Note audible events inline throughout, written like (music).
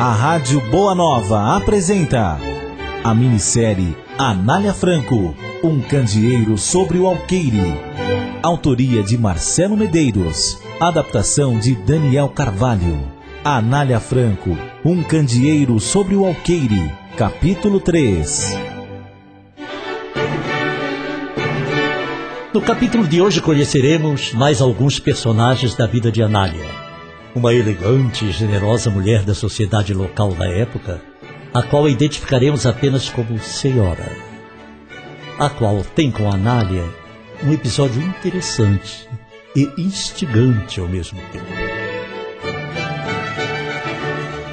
A Rádio Boa Nova apresenta a minissérie Anália Franco, um candeeiro sobre o alqueire. Autoria de Marcelo Medeiros. Adaptação de Daniel Carvalho. Anália Franco, um candeeiro sobre o alqueire. Capítulo 3. No capítulo de hoje conheceremos mais alguns personagens da vida de Anália, uma elegante e generosa mulher da sociedade local da época, a qual identificaremos apenas como Senhora, a qual tem com Anália um episódio interessante e instigante ao mesmo tempo.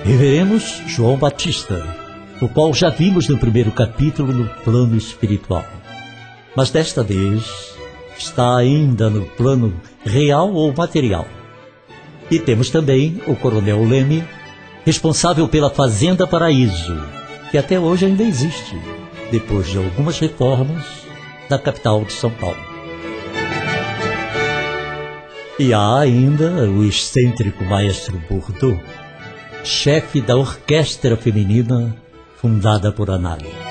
Reveremos João Batista, o qual já vimos no primeiro capítulo no plano espiritual. Mas desta vez está ainda no plano real ou material. E temos também o Coronel Leme, responsável pela Fazenda Paraíso, que até hoje ainda existe, depois de algumas reformas da capital de São Paulo. E há ainda o excêntrico maestro Bordeaux, chefe da orquestra feminina fundada por Anália.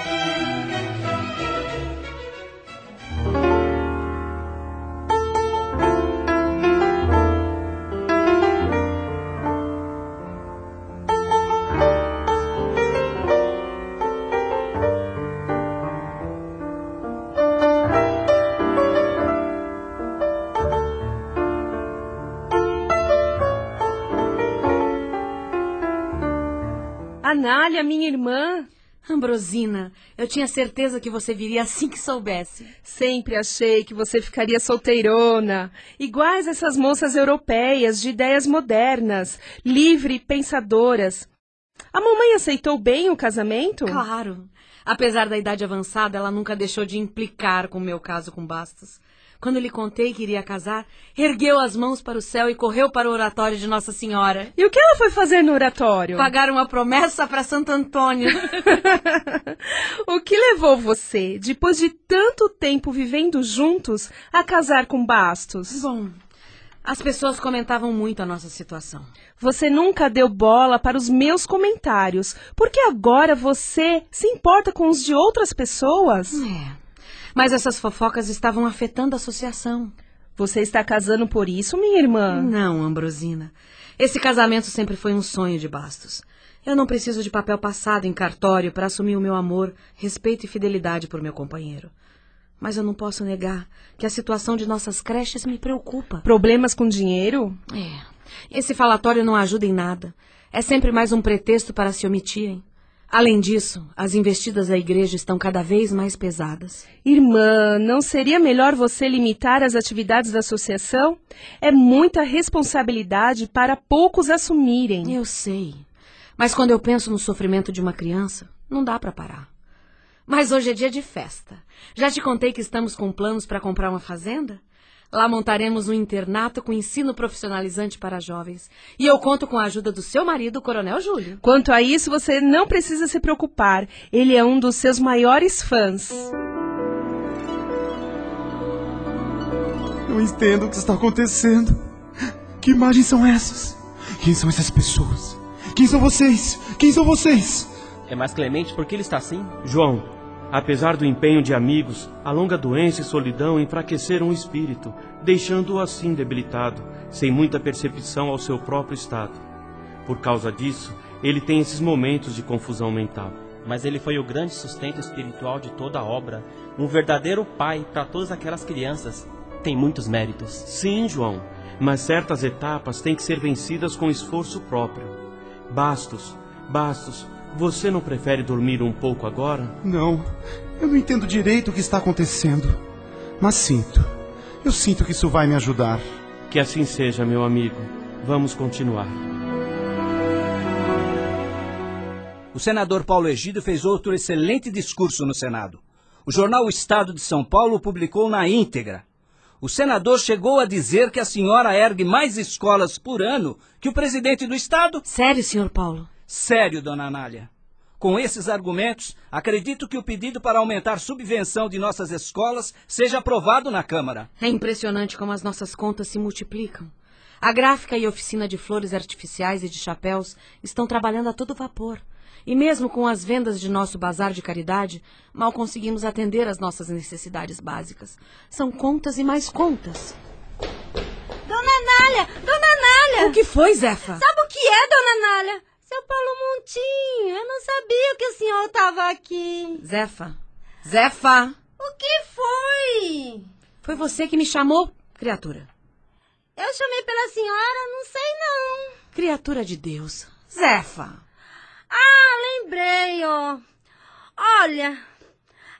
Anália, minha irmã. Ambrosina, eu tinha certeza que você viria assim que soubesse. Sempre achei que você ficaria solteirona, iguais essas moças europeias de ideias modernas, livre pensadoras. A mamãe aceitou bem o casamento? Claro. Apesar da idade avançada, ela nunca deixou de implicar com o meu caso com Bastos. Quando lhe contei que iria casar, ergueu as mãos para o céu e correu para o oratório de Nossa Senhora. E o que ela foi fazer no oratório? Pagar uma promessa para Santo Antônio. (laughs) o que levou você, depois de tanto tempo vivendo juntos, a casar com Bastos? Bom, as pessoas comentavam muito a nossa situação. Você nunca deu bola para os meus comentários, porque agora você se importa com os de outras pessoas? É. Mas essas fofocas estavam afetando a associação. Você está casando por isso, minha irmã? Não, Ambrosina. Esse casamento sempre foi um sonho de Bastos. Eu não preciso de papel passado em cartório para assumir o meu amor, respeito e fidelidade por meu companheiro. Mas eu não posso negar que a situação de nossas creches me preocupa. Problemas com dinheiro? É. Esse falatório não ajuda em nada. É sempre mais um pretexto para se omitirem. Além disso, as investidas da igreja estão cada vez mais pesadas. Irmã, não seria melhor você limitar as atividades da associação? É muita responsabilidade para poucos assumirem. Eu sei. Mas quando eu penso no sofrimento de uma criança, não dá para parar. Mas hoje é dia de festa. Já te contei que estamos com planos para comprar uma fazenda? Lá montaremos um internato com ensino profissionalizante para jovens. E eu conto com a ajuda do seu marido, o Coronel Júlio. Quanto a isso, você não precisa se preocupar. Ele é um dos seus maiores fãs. Não entendo o que está acontecendo. Que imagens são essas? Quem são essas pessoas? Quem são vocês? Quem são vocês? É mais Clemente, por que ele está assim? João, Apesar do empenho de amigos, a longa doença e solidão enfraqueceram o espírito, deixando-o assim debilitado, sem muita percepção ao seu próprio estado. Por causa disso, ele tem esses momentos de confusão mental. Mas ele foi o grande sustento espiritual de toda a obra, um verdadeiro pai para todas aquelas crianças. Tem muitos méritos. Sim, João, mas certas etapas têm que ser vencidas com esforço próprio. Bastos, Bastos, você não prefere dormir um pouco agora? Não. Eu não entendo direito o que está acontecendo. Mas sinto. Eu sinto que isso vai me ajudar. Que assim seja, meu amigo. Vamos continuar. O senador Paulo Egido fez outro excelente discurso no Senado. O jornal O Estado de São Paulo publicou na íntegra. O senador chegou a dizer que a senhora ergue mais escolas por ano que o presidente do Estado. Sério, senhor Paulo? Sério, dona Anália. Com esses argumentos, acredito que o pedido para aumentar subvenção de nossas escolas seja aprovado na Câmara. É impressionante como as nossas contas se multiplicam. A gráfica e oficina de flores artificiais e de chapéus estão trabalhando a todo vapor. E mesmo com as vendas de nosso bazar de caridade, mal conseguimos atender às nossas necessidades básicas. São contas e mais contas. Dona Nália! Dona Nália! O que foi, Zefa? Sabe o que é, Dona Nália? Seu Paulo Montinho, eu não sabia que o senhor estava aqui. Zefa. Zefa! O que foi? Foi você que me chamou, criatura. Eu chamei pela senhora, não sei não. Criatura de Deus. Zefa! Ah, lembrei, ó. Olha,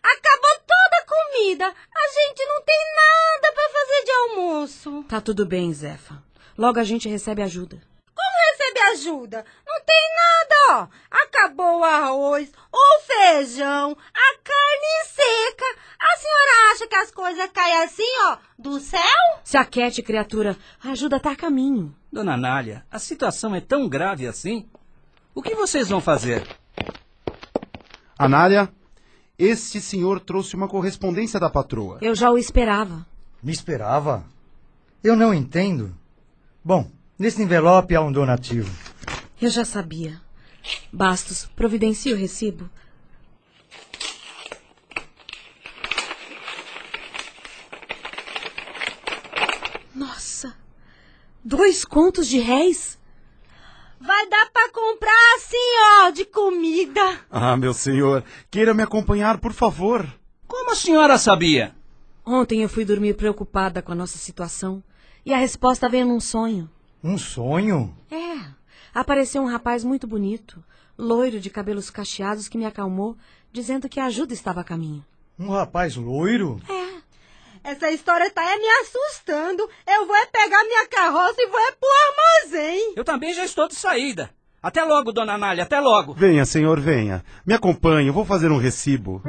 acabou toda a comida. A gente não tem nada para fazer de almoço. Tá tudo bem, Zefa. Logo a gente recebe ajuda. Como recebe ajuda? Não tem nada, ó. Acabou o arroz, o feijão, a carne seca. A senhora acha que as coisas caem assim, ó, do céu? Se aquete, criatura. A ajuda tá a caminho. Dona Nália, a situação é tão grave assim? O que vocês vão fazer? Anália, este senhor trouxe uma correspondência da patroa. Eu já o esperava. Me esperava? Eu não entendo. Bom, nesse envelope há um donativo. Eu já sabia. Bastos, providencie o recibo. Nossa! Dois contos de réis? Vai dar para comprar assim, ó, de comida. Ah, meu senhor, queira me acompanhar, por favor. Como a senhora sabia? Ontem eu fui dormir preocupada com a nossa situação e a resposta veio num sonho. Um sonho? É. Apareceu um rapaz muito bonito, loiro de cabelos cacheados que me acalmou, dizendo que a ajuda estava a caminho. Um rapaz loiro? É. Essa história tá é me assustando. Eu vou é pegar minha carroça e vou é pro armazém. Eu também já estou de saída. Até logo, dona Nália, até logo. Venha, senhor, venha. Me acompanhe, eu vou fazer um recibo.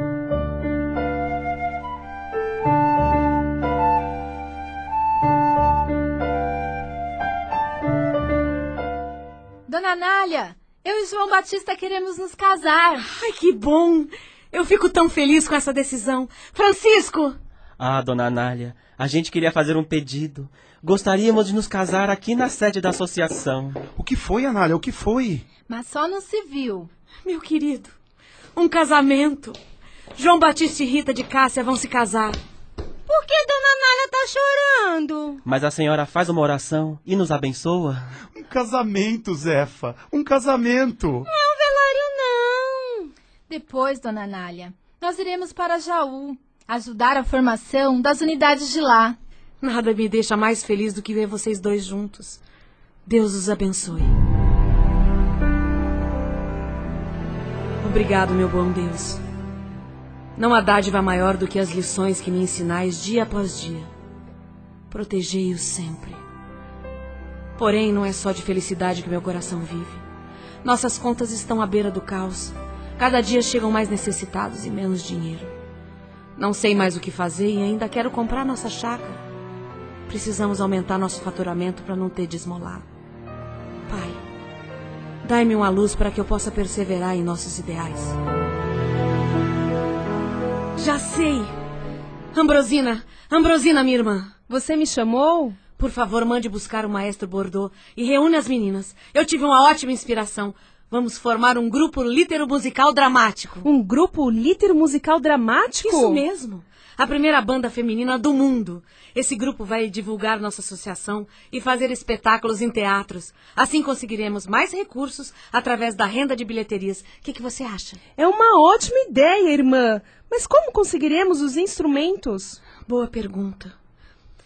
Dona Nália, eu e João Batista queremos nos casar. Ai, que bom! Eu fico tão feliz com essa decisão. Francisco! Ah, dona Anália, a gente queria fazer um pedido. Gostaríamos de nos casar aqui na sede da associação. O que foi, Anália? O que foi? Mas só no civil. Meu querido, um casamento. João Batista e Rita de Cássia vão se casar. Por que Dona Nália tá chorando? Mas a senhora faz uma oração e nos abençoa? Um casamento, Zefa. Um casamento. Não é um velório, não. Depois, Dona Nália, nós iremos para Jaú ajudar a formação das unidades de lá. Nada me deixa mais feliz do que ver vocês dois juntos. Deus os abençoe. Obrigado, meu bom Deus. Não há dádiva maior do que as lições que me ensinais dia após dia. Protegei-os sempre. Porém, não é só de felicidade que meu coração vive. Nossas contas estão à beira do caos. Cada dia chegam mais necessitados e menos dinheiro. Não sei mais o que fazer e ainda quero comprar nossa chácara. Precisamos aumentar nosso faturamento para não ter de esmolar. Pai, dai-me uma luz para que eu possa perseverar em nossos ideais. Já sei! Ambrosina! Ambrosina, minha irmã! Você me chamou? Por favor, mande buscar o maestro Bordeaux e reúne as meninas. Eu tive uma ótima inspiração. Vamos formar um grupo litero-musical dramático. Um grupo litero-musical dramático? Isso mesmo. A primeira banda feminina do mundo. Esse grupo vai divulgar nossa associação e fazer espetáculos em teatros. Assim conseguiremos mais recursos através da renda de bilheterias. O que, que você acha? É uma ótima ideia, irmã. Mas como conseguiremos os instrumentos? Boa pergunta.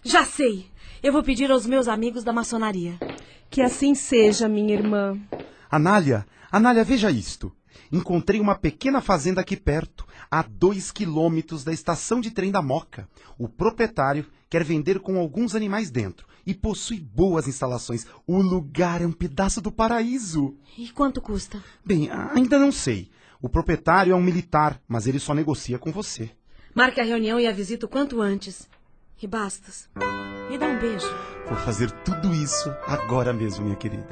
Já sei. Eu vou pedir aos meus amigos da maçonaria. Que assim seja, minha irmã. Anália, Anália, veja isto. Encontrei uma pequena fazenda aqui perto, a dois quilômetros da estação de trem da Moca. O proprietário quer vender com alguns animais dentro e possui boas instalações. O lugar é um pedaço do paraíso. E quanto custa? Bem, ainda não sei. O proprietário é um militar, mas ele só negocia com você. Marque a reunião e a visita o quanto antes. E bastas. Me dá um beijo. Vou fazer tudo isso agora mesmo, minha querida.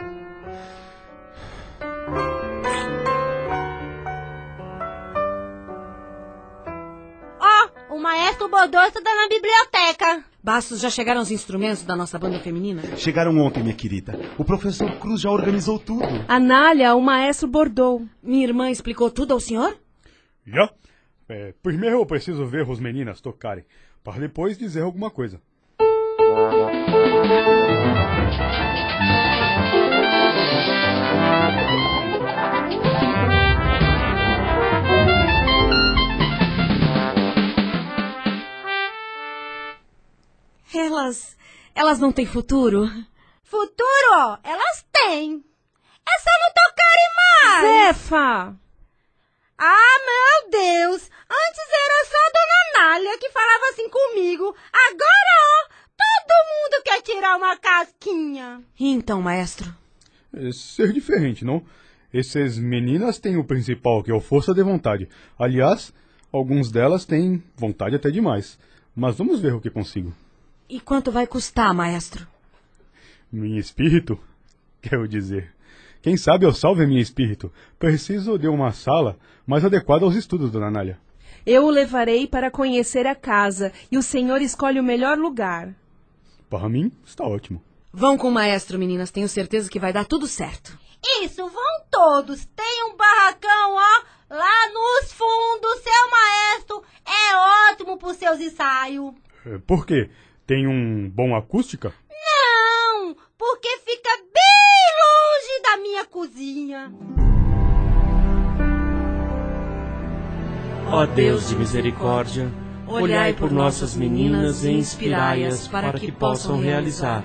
Bodô está na biblioteca. Bastos, já chegaram os instrumentos da nossa banda feminina? Chegaram ontem, minha querida. O professor Cruz já organizou tudo. Anália, o maestro bordou. Minha irmã explicou tudo ao senhor? Já? É, primeiro eu preciso ver as meninas tocarem, para depois dizer alguma coisa. Elas. Elas não têm futuro? Futuro, ó, elas têm. É só não tocarem mais. Zefa! Ah, meu Deus! Antes era só a Dona Nália que falava assim comigo. Agora, ó, todo mundo quer tirar uma casquinha. Então, maestro? É ser diferente, não? Essas meninas têm o principal, que é a força de vontade. Aliás, alguns delas têm vontade até demais. Mas vamos ver o que consigo. E quanto vai custar, maestro? Minha espírito? Quero dizer. Quem sabe eu salve minha espírito. Preciso de uma sala mais adequada aos estudos, dona Nália. Eu o levarei para conhecer a casa e o senhor escolhe o melhor lugar. Para mim, está ótimo. Vão com o maestro, meninas. Tenho certeza que vai dar tudo certo. Isso, vão todos. Tem um barracão, ó, lá nos fundos. Seu maestro é ótimo para os seus ensaios. Por quê? Tem um bom acústica? Não, porque fica bem longe da minha cozinha. Ó Deus de misericórdia, olhai por nossas meninas e inspirai-as para que possam realizar,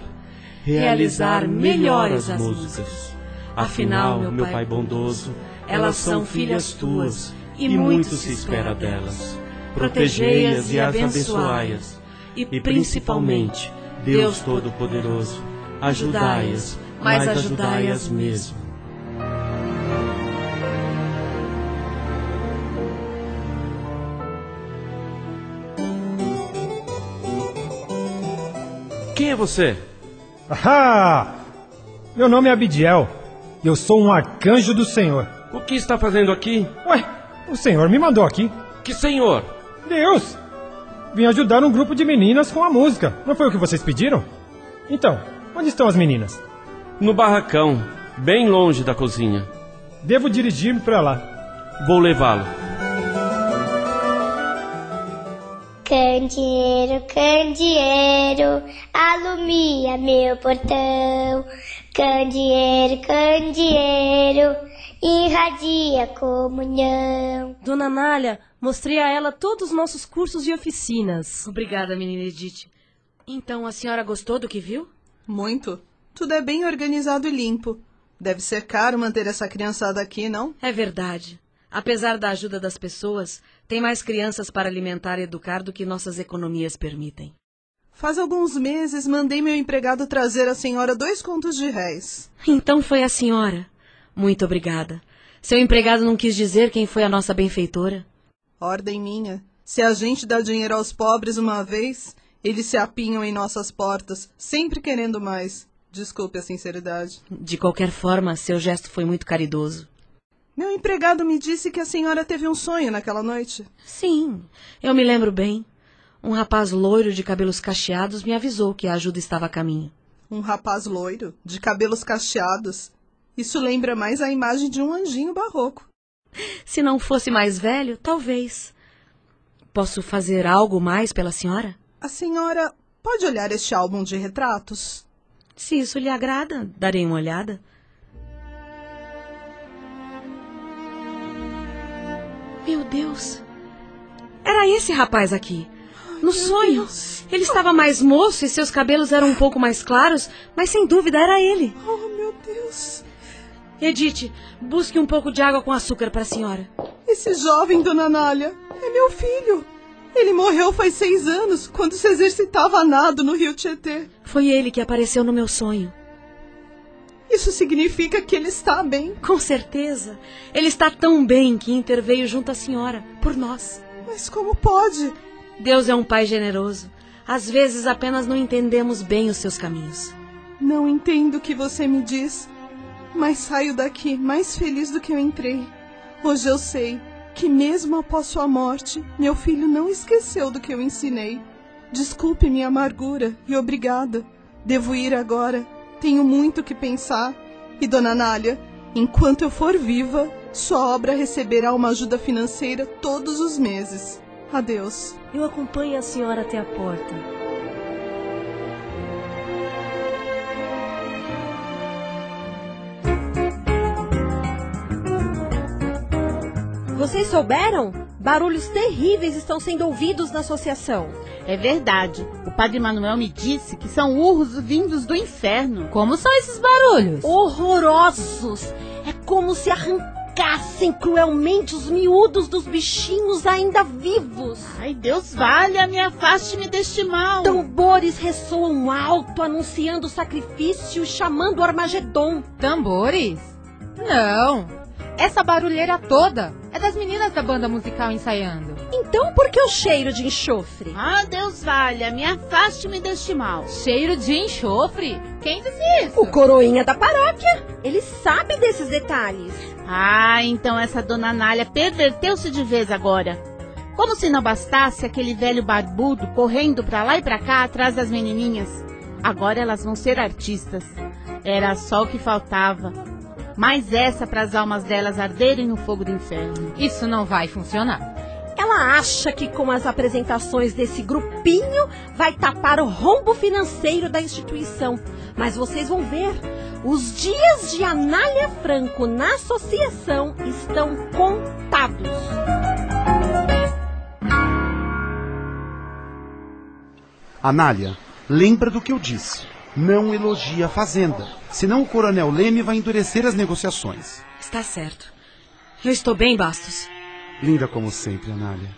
realizar melhor as músicas. Afinal, meu Pai bondoso, elas são filhas tuas e muito se espera delas. Protegei-as e as abençoai-as. E principalmente, Deus Todo-Poderoso, ajudai-as, mas ajudai-as mesmo. Quem é você? Ah! Meu nome é Abidiel. Eu sou um arcanjo do Senhor. O que está fazendo aqui? Ué, o Senhor me mandou aqui. Que senhor? Deus! Vim ajudar um grupo de meninas com a música. Não foi o que vocês pediram? Então, onde estão as meninas? No barracão, bem longe da cozinha. Devo dirigir-me para lá. Vou levá-lo. Candeeiro, candeeiro, alumia meu portão. Candeeiro, candeeiro, irradia a comunhão. Dona Nália, mostrei a ela todos os nossos cursos e oficinas. Obrigada, menina Edith. Então, a senhora gostou do que viu? Muito. Tudo é bem organizado e limpo. Deve ser caro manter essa criançada aqui, não? É verdade. Apesar da ajuda das pessoas, tem mais crianças para alimentar e educar do que nossas economias permitem. Faz alguns meses mandei meu empregado trazer à senhora dois contos de réis. Então foi a senhora. Muito obrigada. Seu empregado não quis dizer quem foi a nossa benfeitora? Ordem minha. Se a gente dá dinheiro aos pobres uma vez, eles se apinham em nossas portas, sempre querendo mais. Desculpe a sinceridade. De qualquer forma, seu gesto foi muito caridoso. Meu empregado me disse que a senhora teve um sonho naquela noite. Sim, eu me lembro bem. Um rapaz loiro de cabelos cacheados me avisou que a ajuda estava a caminho. Um rapaz loiro, de cabelos cacheados. Isso lembra mais a imagem de um anjinho barroco. Se não fosse mais velho, talvez. Posso fazer algo mais pela senhora? A senhora pode olhar este álbum de retratos? Se isso lhe agrada, darei uma olhada. Meu Deus! Era esse rapaz aqui. No sonho. Deus. Ele estava mais moço e seus cabelos eram um pouco mais claros, mas sem dúvida era ele. Oh, meu Deus! Edith, busque um pouco de água com açúcar para a senhora. Esse jovem, dona Nália, é meu filho. Ele morreu faz seis anos, quando se exercitava a nado no rio Tietê. Foi ele que apareceu no meu sonho. Isso significa que ele está bem. Com certeza. Ele está tão bem que interveio junto à senhora, por nós. Mas como pode? Deus é um pai generoso. Às vezes apenas não entendemos bem os seus caminhos. Não entendo o que você me diz, mas saio daqui mais feliz do que eu entrei. Hoje eu sei que, mesmo após sua morte, meu filho não esqueceu do que eu ensinei. Desculpe minha amargura e obrigada. Devo ir agora. Tenho muito que pensar. E, dona Nália, enquanto eu for viva, sua obra receberá uma ajuda financeira todos os meses. Adeus. Eu acompanho a senhora até a porta. Vocês souberam? Barulhos terríveis estão sendo ouvidos na associação. É verdade. O padre Manuel me disse que são urros vindos do inferno. Como são esses barulhos? Horrorosos! É como se arrancassem cruelmente os miúdos dos bichinhos ainda vivos. Ai, Deus valha-me, afaste-me deste mal. Tambores ressoam alto, anunciando o sacrifício e chamando o Armagedon. Tambores? Não. Essa barulheira toda é das meninas da banda musical ensaiando. Então por que o cheiro de enxofre? Ah, Deus valha-me, afaste-me deste mal. Cheiro de enxofre? Quem disse isso? O coroinha da paróquia. Ele sabe desses detalhes. Ah, então essa dona Nália perverteu-se de vez agora. Como se não bastasse aquele velho barbudo correndo pra lá e pra cá atrás das menininhas. Agora elas vão ser artistas. Era só o que faltava. Mais essa para as almas delas arderem no fogo do inferno. Isso não vai funcionar. Ela acha que com as apresentações desse grupinho vai tapar o rombo financeiro da instituição. Mas vocês vão ver, os dias de Anália Franco na associação estão contados. Anália, lembra do que eu disse. Não elogia a fazenda, senão o coronel Leme vai endurecer as negociações. Está certo. Eu estou bem, Bastos. Linda como sempre, Anália.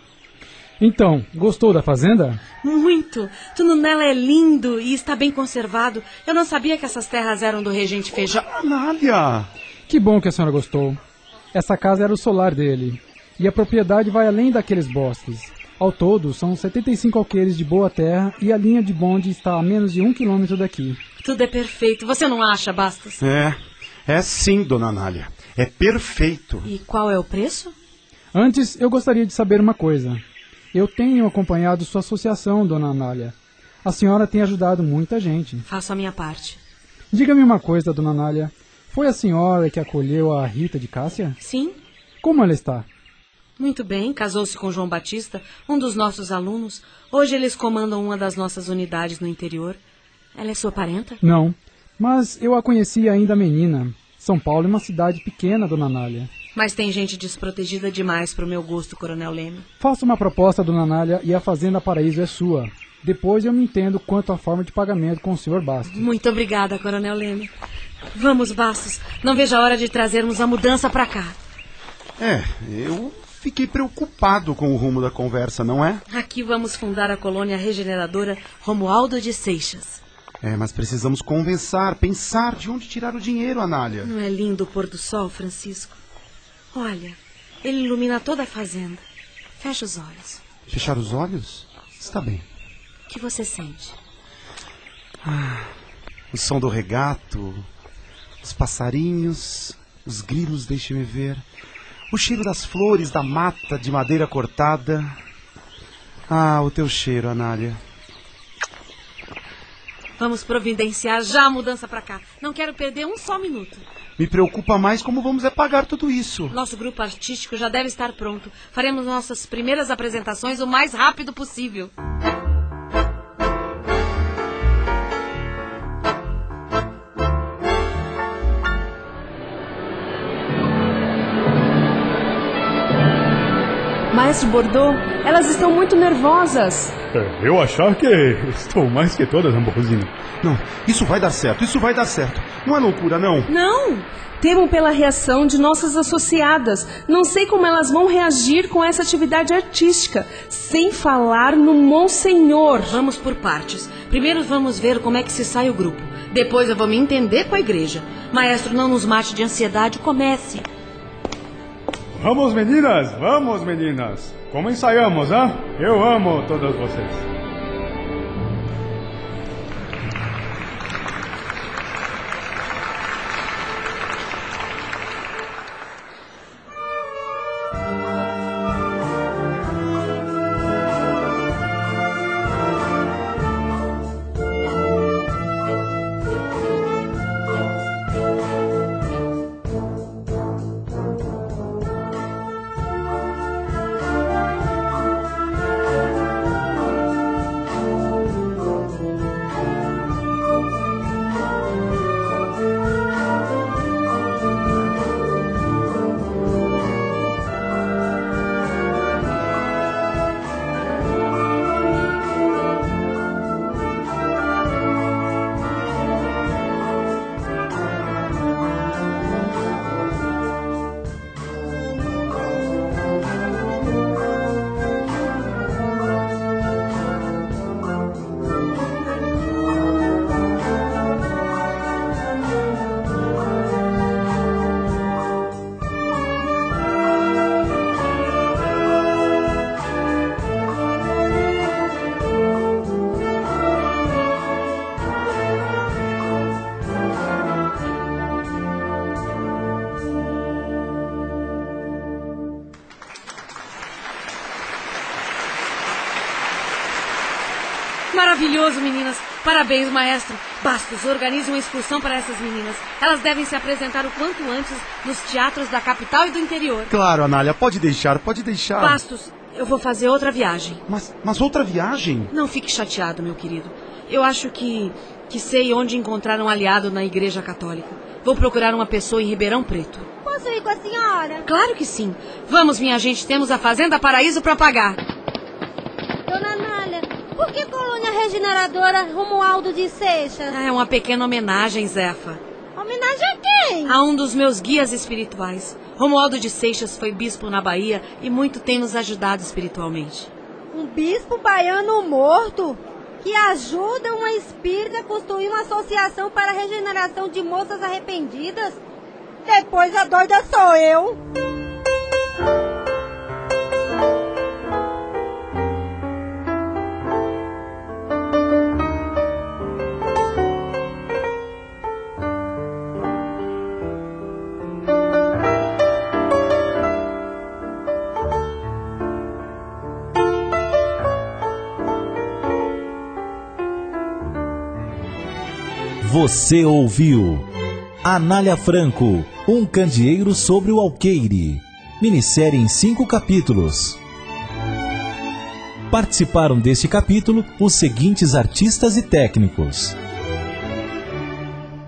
Então, gostou da fazenda? Muito. Tudo nela é lindo e está bem conservado. Eu não sabia que essas terras eram do regente Feijão. Anália! Que bom que a senhora gostou. Essa casa era o solar dele. E a propriedade vai além daqueles bosques. Ao todo, são 75 alqueires de boa terra e a linha de bonde está a menos de um quilômetro daqui. Tudo é perfeito. Você não acha, Bastos? É, é sim, dona Anália. É perfeito. E qual é o preço? Antes, eu gostaria de saber uma coisa. Eu tenho acompanhado sua associação, dona Anália. A senhora tem ajudado muita gente. Faço a minha parte. Diga-me uma coisa, dona Anália. Foi a senhora que acolheu a Rita de Cássia? Sim. Como ela está? Muito bem, casou-se com João Batista, um dos nossos alunos. Hoje eles comandam uma das nossas unidades no interior. Ela é sua parenta? Não, mas eu a conheci ainda menina. São Paulo é uma cidade pequena, dona Nália. Mas tem gente desprotegida demais para o meu gosto, Coronel Leme. Faça uma proposta, dona Nália, e a Fazenda Paraíso é sua. Depois eu me entendo quanto à forma de pagamento com o senhor Bastos. Muito obrigada, Coronel Leme. Vamos, Bastos. Não vejo a hora de trazermos a mudança para cá. É, eu fiquei preocupado com o rumo da conversa, não é? Aqui vamos fundar a colônia regeneradora Romualdo de Seixas. É, mas precisamos conversar, pensar de onde tirar o dinheiro, Anália. Não é lindo o pôr do sol, Francisco? Olha, ele ilumina toda a fazenda. Fecha os olhos. Fechar os olhos? Está bem. O que você sente? Ah, o som do regato, os passarinhos, os grilos, deixe-me ver. O cheiro das flores, da mata de madeira cortada. Ah, o teu cheiro, Anália. Vamos providenciar já a mudança para cá. Não quero perder um só minuto. Me preocupa mais como vamos é pagar tudo isso. Nosso grupo artístico já deve estar pronto. Faremos nossas primeiras apresentações o mais rápido possível. Maestro Bordeaux, elas estão muito nervosas. É, eu achar que (laughs) estou mais que todas, Ambrosina. Não, isso vai dar certo, isso vai dar certo. Não é loucura, não. Não! Temo pela reação de nossas associadas. Não sei como elas vão reagir com essa atividade artística, sem falar no Monsenhor. Vamos por partes. Primeiro vamos ver como é que se sai o grupo. Depois eu vou me entender com a igreja. Maestro, não nos mate de ansiedade. Comece. Vamos, meninas, vamos, meninas. Como ensaiamos, hein? Eu amo todas vocês. Maravilhoso, meninas. Parabéns, maestro. Bastos, organize uma excursão para essas meninas. Elas devem se apresentar o quanto antes nos teatros da capital e do interior. Claro, Anália, pode deixar, pode deixar. Bastos, eu vou fazer outra viagem. Mas, mas outra viagem? Não fique chateado, meu querido. Eu acho que que sei onde encontrar um aliado na Igreja Católica. Vou procurar uma pessoa em Ribeirão Preto. Posso ir com a senhora? Claro que sim. Vamos, minha gente, temos a Fazenda Paraíso para pagar. Dona Nália, por que colônia regeneradora Romualdo de Seixas? É uma pequena homenagem, Zefa. Homenagem a quem? A um dos meus guias espirituais. Romualdo de Seixas foi bispo na Bahia e muito tem nos ajudado espiritualmente. Um bispo baiano morto? que ajuda uma espírita a construir uma associação para a regeneração de moças arrependidas? Depois a doida sou eu. Você ouviu Anália Franco, um candeeiro sobre o alqueire. Minissérie em cinco capítulos. Participaram deste capítulo os seguintes artistas e técnicos: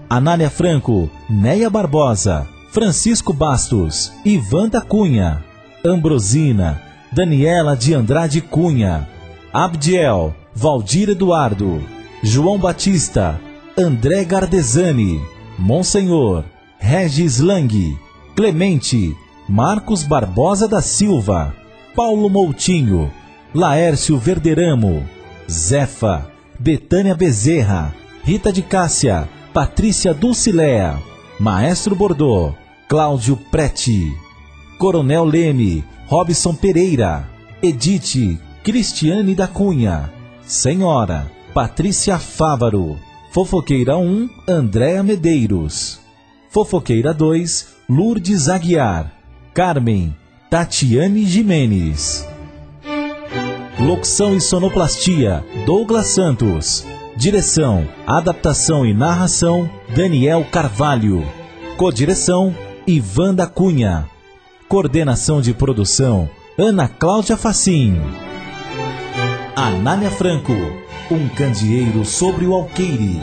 Anália Franco, Neia Barbosa, Francisco Bastos, Ivan da Cunha, Ambrosina, Daniela de Andrade Cunha, Abdiel, Valdir Eduardo, João Batista, André Gardesani, Monsenhor, Regis Lang, Clemente, Marcos Barbosa da Silva, Paulo Moutinho, Laércio Verderamo, Zefa, Betânia Bezerra, Rita de Cássia, Patrícia Dulcilea, Maestro Bordô, Cláudio Preti, Coronel Leme, Robson Pereira, Edite, Cristiane da Cunha, Senhora, Patrícia Fávaro, Fofoqueira 1, Andréa Medeiros. Fofoqueira 2, Lourdes Aguiar. Carmen, Tatiane Jimenez. Locução e sonoplastia, Douglas Santos. Direção, adaptação e narração, Daniel Carvalho. Codireção, Ivan da Cunha. Coordenação de produção, Ana Cláudia Facim. Anália Franco um candeeiro sobre o alqueire.